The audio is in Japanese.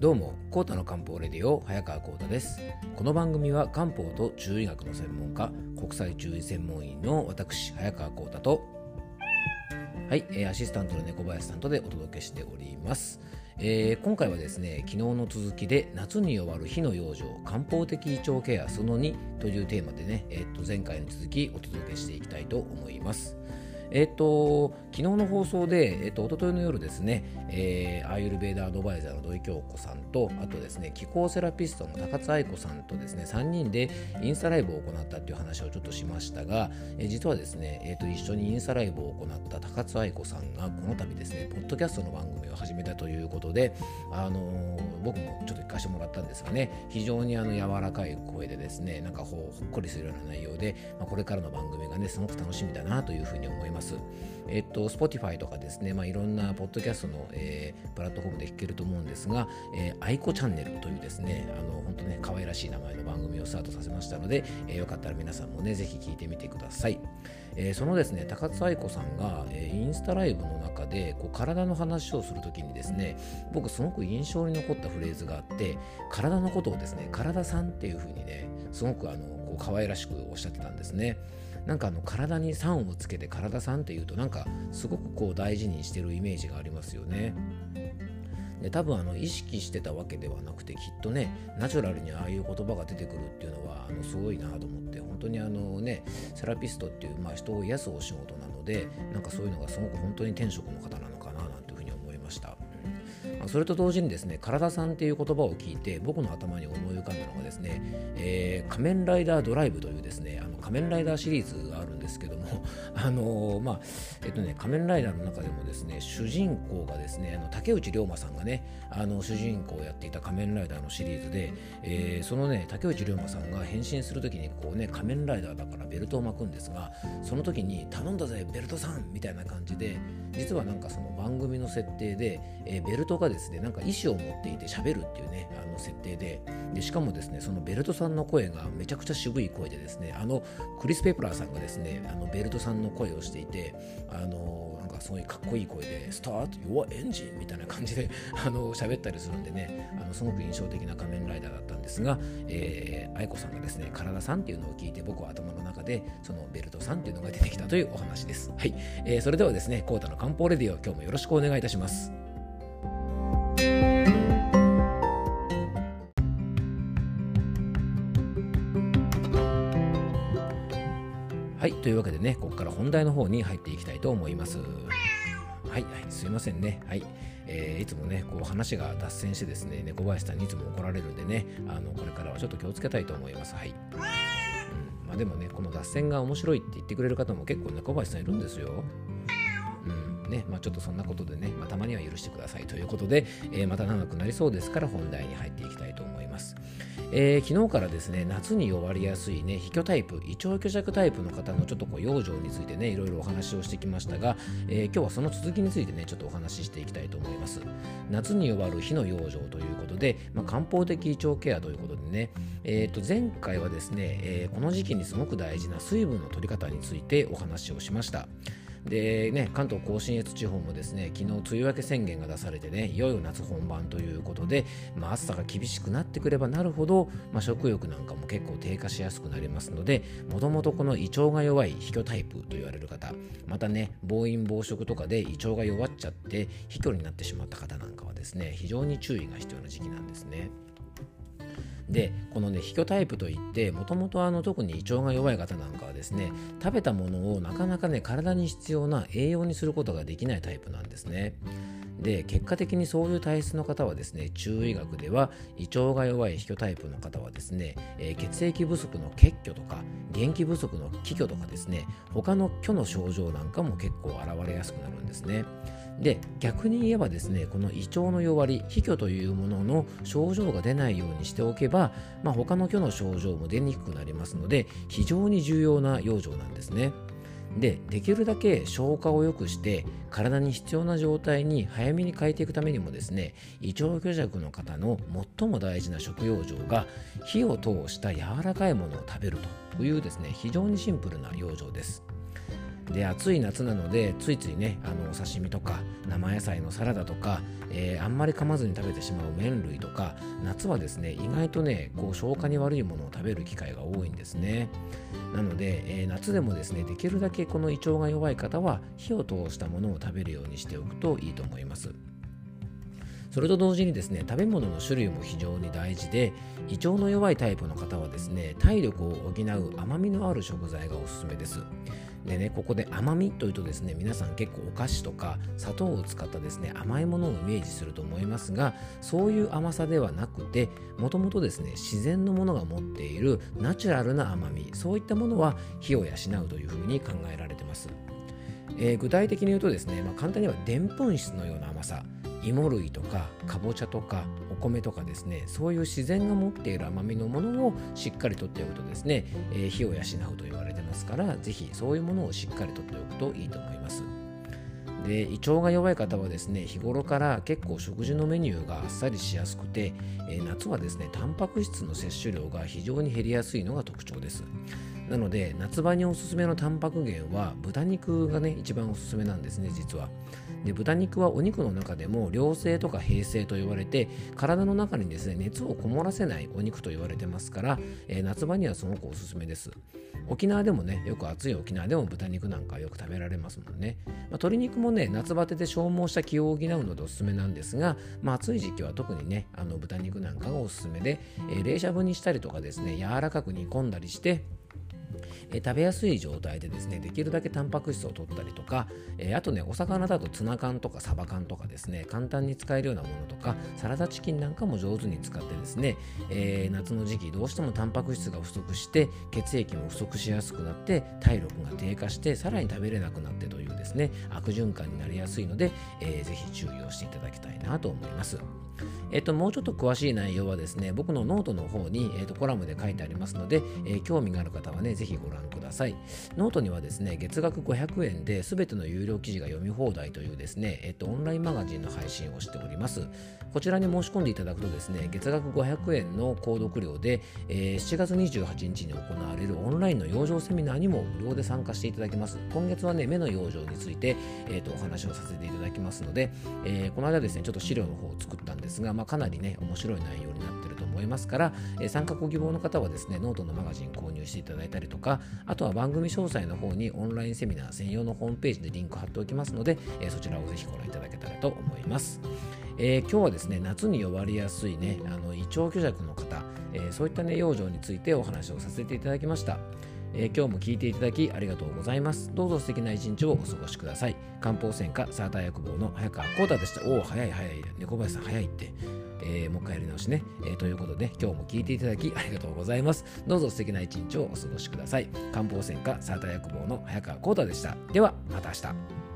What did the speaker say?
どうも、コータの漢方レディオ早川コータです。この番組は漢方と中医学の専門家、国際中医専門医の私早川コータと、はい、えーアシスタントの猫林さんとでお届けしております。えー今回はですね、昨日の続きで夏に終わる火の養生漢方的胃腸ケアその2というテーマでね、えーっと前回に続きお届けしていきたいと思います。えっと、昨日の放送で、えっと、一昨日の夜ですね、えーアーユルベーダアドバイザーの土井京子さんと、あとですね、気候セラピストの高津愛子さんとですね、3人でインスタライブを行ったっていう話をちょっとしましたが、えー実はですね、えっと、一緒にインスタライブを行った高津愛子さんが、この度ですね、ポッドキャストの番組始めたということで、あの僕もちょっと聞かせてもらったんですがね、非常にあの柔らかい声でですね、なんかほほっこりするような内容で、まあ、これからの番組がね、すごく楽しみだなというふうに思います。えっと、Spotify とかですね、まあ、いろんなポッドキャストの、えープラットフォームで聞けると思うんですが、えー、愛子チャンネルというですね、あの本当ね、可愛らしい名前の番組をスタートさせましたので、えーよかったら皆さんもね、ぜひ聞いてみてください。えーそのですね、高津愛子さんが、えーインスタライブの中でこう体の話をするときにですね、僕すごく印象に残ったフレーズがあって、体のことをですね、体さんっていうふうにね、すごくあのこう可愛らしくおっしゃってたんですね。なんかあの体に酸をつけて体さんっていうとなんかすごくこう大事にしてるイメージがありますよね。で多分あの意識してたわけではなくてきっとねナチュラルにああいう言葉が出てくるっていうのはあのすごいなと思って本当にあのねセラピストっていう、まあ、人を癒すお仕事なのでなんかそういうのがすごく本当に天職の方なのそれと同時にですね、体さんっていう言葉を聞いて、僕の頭に思い浮かんだのがですね、えー仮面ライダードライブというですね、あの仮面ライダーシリーズがあるんですけども、あのーまあ、えっとね、仮面ライダーの中でもですね、主人公がですね、あの竹内涼真さんがね、あの主人公をやっていた仮面ライダーのシリーズで、えーそのね、竹内涼真さんが変身するときに、こうね、仮面ライダーだからベルトを巻くんですが、その時に、頼んだぜ、ベルトさんみたいな感じで、実はなんかその番組の設定で、えーベルトがですねでなんか意思を持っていて喋るっていうねあの設定ででしかもですねそのベルトさんの声がめちゃくちゃ渋い声でですねあのクリス・ペプラーさんがですねあのベルトさんの声をしていてあのなんかすごいかっこいい声で「スタート Your Engine」みたいな感じで あの喋ったりするんでねあのすごく印象的な仮面ライダーだったんですが、えー愛子さんがですね体さんっていうのを聞いて僕は頭の中でそのベルトさんっていうのが出てきたというお話です。はい、えーそれではですねコータの漢方レディオ今日もよろしくお願いいたします。はい、というわけでね、ここから本題の方に入っていきたいと思います。はい、はい、すいませんね。はい。えーいつもね、こう話が脱線してですね、猫林さんにいつも怒られるんでね、あの、これからはちょっと気をつけたいと思います。はい。うん、まあでもね、この脱線が面白いって言ってくれる方も結構猫林さんいるんですよ。ねまあ、ちょっとそんなことでね、まあ、たまには許してください。ということで、えーまた長くなりそうですから本題に入っていきたいと思います。えー昨日からですね夏に弱りやすいね非虚タイプ胃腸虚弱タイプの方のちょっとこう養生についてねいろいろお話をしてきましたが、えー今日はその続きについてねちょっとお話ししていきたいと思います。夏に弱る火の養生ということで、まあ、漢方的胃腸ケアということでね、えー、と前回はですね、えーこの時期にすごく大事な水分の取り方についてお話をしました。でね、関東甲信越地方もですね昨日梅雨明け宣言が出されてねいよいよ夏本番ということで、まあ、暑さが厳しくなってくればなるほど、まあ、食欲なんかも結構低下しやすくなりますのでもともとこの胃腸が弱い非虚タイプと言われる方またね暴飲暴食とかで胃腸が弱っちゃって非虚になってしまった方なんかはですね非常に注意が必要な時期なんですね。でこのね非虚タイプといってもともと特に胃腸が弱い方なんかはですね食べたものをなかなかね体に必要な栄養にすることができないタイプなんですね。で結果的にそういう体質の方はですね中医学では胃腸が弱い非虚タイプの方はですね、えー血液不足の血虚とか元気不足の気虚とかですね他の虚の症状なんかも結構現れやすくなるんですね。で逆に言えばですねこの胃腸の弱り非虚というものの症状が出ないようにしておけば、まあ、他の虚の症状も出にくくなりますので非常に重要な養生なんですね。でできるだけ消化を良くして体に必要な状態に早めに変えていくためにもですね胃腸虚弱の方の最も大事な食用生が火を通した柔らかいものを食べるというですね非常にシンプルな養生です。で暑い夏なのでついついねあのお刺身とか生野菜のサラダとか、えー、あんまり噛まずに食べてしまう麺類とか夏はですね意外とねこう消化に悪いものを食べる機会が多いんですね。なので、えー、夏でもですねできるだけこの胃腸が弱い方は火を通したものを食べるようにしておくといいと思います。それと同時にですね食べ物の種類も非常に大事で胃腸の弱いタイプの方はですね体力を補う甘みのある食材がおすすめです。でねここで甘みというとですね皆さん結構お菓子とか砂糖を使ったですね甘いものをイメージすると思いますがそういう甘さではなくてもともとですね自然のものが持っているナチュラルな甘みそういったものは火を養うというふうに考えられてます、えー、具体的に言うとですね、まあ、簡単にはでんぷん質のような甘さ。芋類とかかぼちゃとかお米とかですねそういう自然が持っている甘みのものをしっかりとっておくとですね、えー、火を養うと言われてますから是非そういうものをしっかりとっておくといいと思います。で胃腸が弱い方はですね日頃から結構食事のメニューがあっさりしやすくて、えー、夏はですねタンパク質の摂取量が非常に減りやすいのが特徴です。なので夏場におすすめのタンパク源は豚肉がね一番おすすめなんですね実は。で豚肉はお肉の中でも良性とか平性と言われて体の中にですね熱をこもらせないお肉と言われてますから、えー、夏場にはすごくおすすめです。沖縄でもねよく暑い沖縄でも豚肉なんかよく食べられますもんね、まあ、鶏肉もね夏バテで消耗した気を補うのでおすすめなんですが、まあ、暑い時期は特にねあの豚肉なんかがおすすめで、えー、冷しゃぶにしたりとかですね柔らかく煮込んだりしてえ食べやすい状態でですねできるだけタンパク質を取ったりとか、えあとねお魚だとツナ缶とかサバ缶とかですね簡単に使えるようなものとかサラダチキンなんかも上手に使ってですね、えー、夏の時期どうしてもタンパク質が不足して血液も不足しやすくなって体力が低下してさらに食べれなくなってというですね悪循環になりやすいので、えー、ぜひ注意をしていただきたいなと思います。えっと、もうちょっと詳しい内容はですね、僕のノートの方に、えっと、コラムで書いてありますので、えー、興味がある方はね、ぜひご覧ください。ノートにはですね、月額500円で全ての有料記事が読み放題というですね、えっと、オンラインマガジンの配信をしております。こちらに申し込んでいただくとですね、月額500円の購読料で、えー、7月28日に行われるオンラインの養生セミナーにも無料で参加していただけます。今月はね、目の養生について、えー、とお話をさせていただきますので、えー、この間ですね、ちょっと資料の方を作ったんですが、まあ、かなりね、面白い内容になってると思いますから、えー、参加ご希望の方はですね、ノートのマガジン購入していただいたりとか、あとは番組詳細の方にオンラインセミナー専用のホームページでリンク貼っておきますので、えー、そちらをぜひご覧いただけたらと思います。えー、今日はですね夏に弱りやすいねあの胃腸虚弱の方、えー、そういったね養生についてお話をさせていただきました。えー、今日も聞いていただきありがとうございます。どうぞ素敵な一日をお過ごしください。漢方専科サーター薬房の早川浩太でした。おお、早い早い。猫林さん早いって。えー、もう一回やり直しね、えー、ということで今日も聞いていただきありがとうございます。どうぞ素敵な一日をお過ごしください。漢方専科サーター薬房の早川浩太でした。ではまた明日。